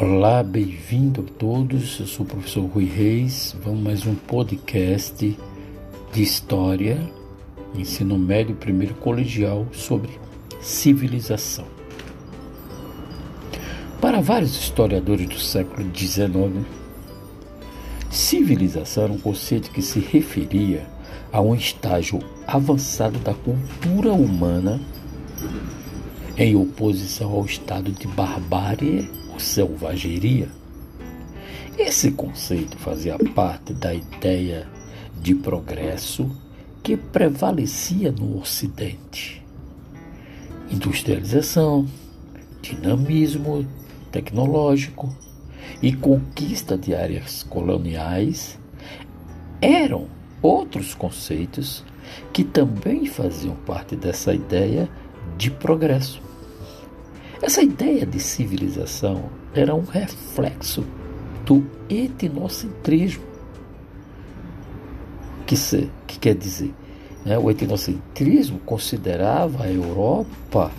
Olá, bem-vindo a todos. Eu sou o professor Rui Reis. Vamos mais um podcast de história, ensino médio, primeiro colegial sobre civilização. Para vários historiadores do século XIX, civilização era um conceito que se referia a um estágio avançado da cultura humana em oposição ao estado de barbárie selvageria. Esse conceito fazia parte da ideia de progresso que prevalecia no Ocidente. Industrialização, dinamismo tecnológico e conquista de áreas coloniais eram outros conceitos que também faziam parte dessa ideia de progresso. Essa ideia de civilização era um reflexo do etnocentrismo. Que, se, que quer dizer? Né? O etnocentrismo considerava a Europa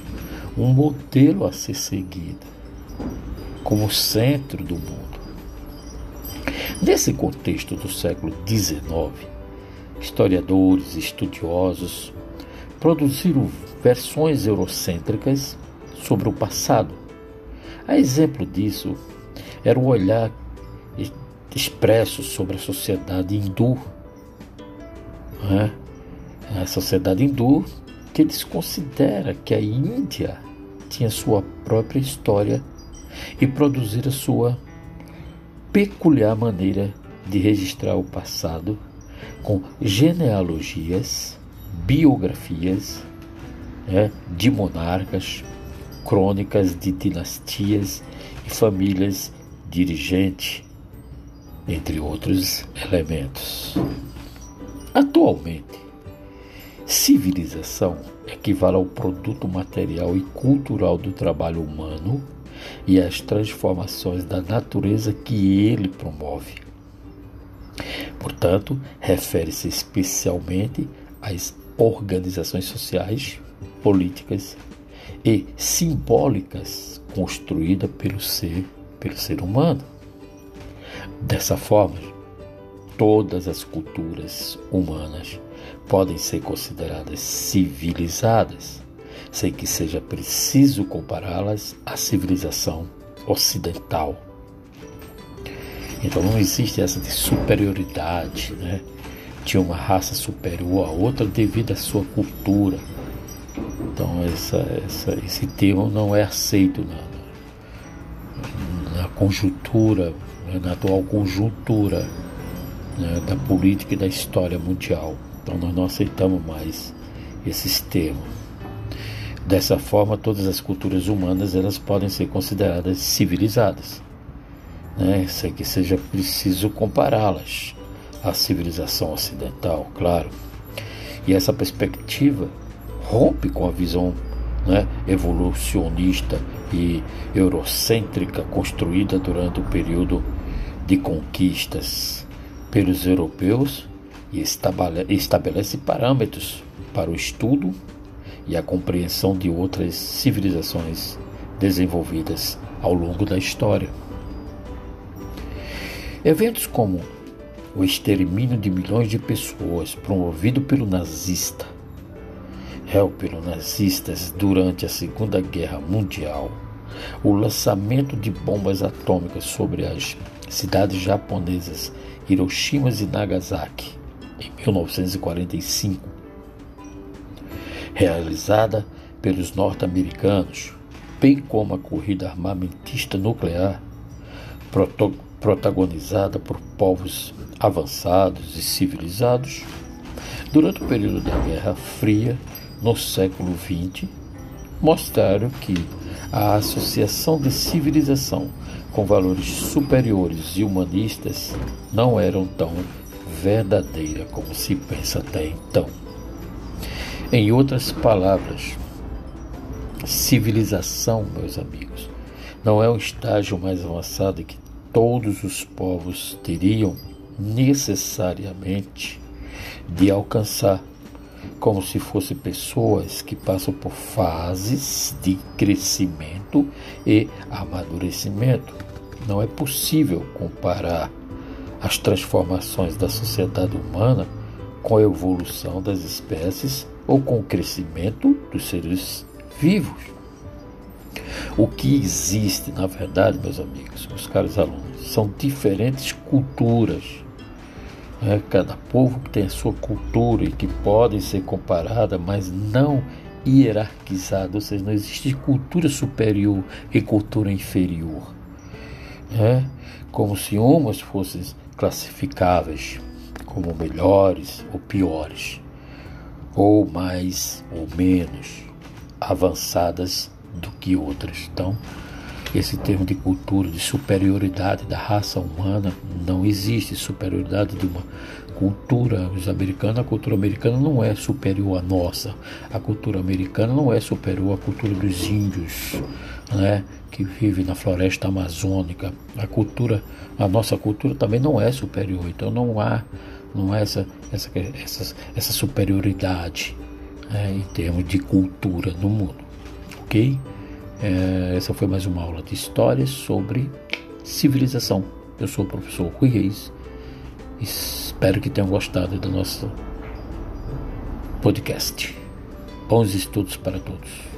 um modelo a ser seguido, como centro do mundo. Nesse contexto do século XIX, historiadores, estudiosos produziram versões eurocêntricas sobre o passado. A exemplo disso era o olhar expresso sobre a sociedade hindu. Né? A sociedade hindu que desconsidera que a Índia tinha sua própria história e produzir a sua peculiar maneira de registrar o passado com genealogias, biografias né, de monarcas, crônicas de dinastias e famílias dirigentes, entre outros elementos. Atualmente, civilização equivale ao produto material e cultural do trabalho humano e às transformações da natureza que ele promove. Portanto, refere-se especialmente às organizações sociais, políticas e simbólicas construída pelo ser, pelo ser humano. Dessa forma, todas as culturas humanas podem ser consideradas civilizadas, sem que seja preciso compará-las à civilização ocidental. Então não existe essa de superioridade, né? De uma raça superior a outra devido à sua cultura, então essa, essa, esse termo não é aceito na, na conjuntura, na atual conjuntura né, da política e da história mundial. Então nós não aceitamos mais esses termos. Dessa forma, todas as culturas humanas elas podem ser consideradas civilizadas, né, que seja preciso compará-las à civilização ocidental, claro. E essa perspectiva rompe com a visão né, evolucionista e eurocêntrica construída durante o período de conquistas pelos europeus e estabelece parâmetros para o estudo e a compreensão de outras civilizações desenvolvidas ao longo da história. Eventos como o extermínio de milhões de pessoas promovido pelo nazista pelos nazistas durante a Segunda Guerra Mundial, o lançamento de bombas atômicas sobre as cidades japonesas Hiroshima e Nagasaki em 1945, realizada pelos norte-americanos, bem como a corrida armamentista nuclear, protagonizada por povos avançados e civilizados, durante o período da Guerra Fria no século XX mostraram que a associação de civilização com valores superiores e humanistas não eram tão verdadeira como se pensa até então. Em outras palavras, civilização, meus amigos, não é um estágio mais avançado que todos os povos teriam necessariamente de alcançar como se fossem pessoas que passam por fases de crescimento e amadurecimento. Não é possível comparar as transformações da sociedade humana com a evolução das espécies ou com o crescimento dos seres vivos. O que existe, na verdade, meus amigos, meus caros alunos, são diferentes culturas. É, cada povo tem a sua cultura e que podem ser comparadas, mas não hierarquizadas, ou seja, não existe cultura superior e cultura inferior. É, como se umas fossem classificáveis como melhores ou piores, ou mais ou menos avançadas do que outras. Então, esse termo de cultura, de superioridade da raça humana, não existe superioridade de uma cultura. Os americanos, a cultura americana não é superior à nossa. A cultura americana não é superior à cultura dos índios, né, que vivem na floresta amazônica. A cultura, a nossa cultura também não é superior. Então não há, não essa, essa, essa, essa superioridade né, em termos de cultura no mundo, ok? É, essa foi mais uma aula de história sobre civilização. Eu sou o professor Rui Reis. Espero que tenham gostado do nosso podcast. Bons estudos para todos.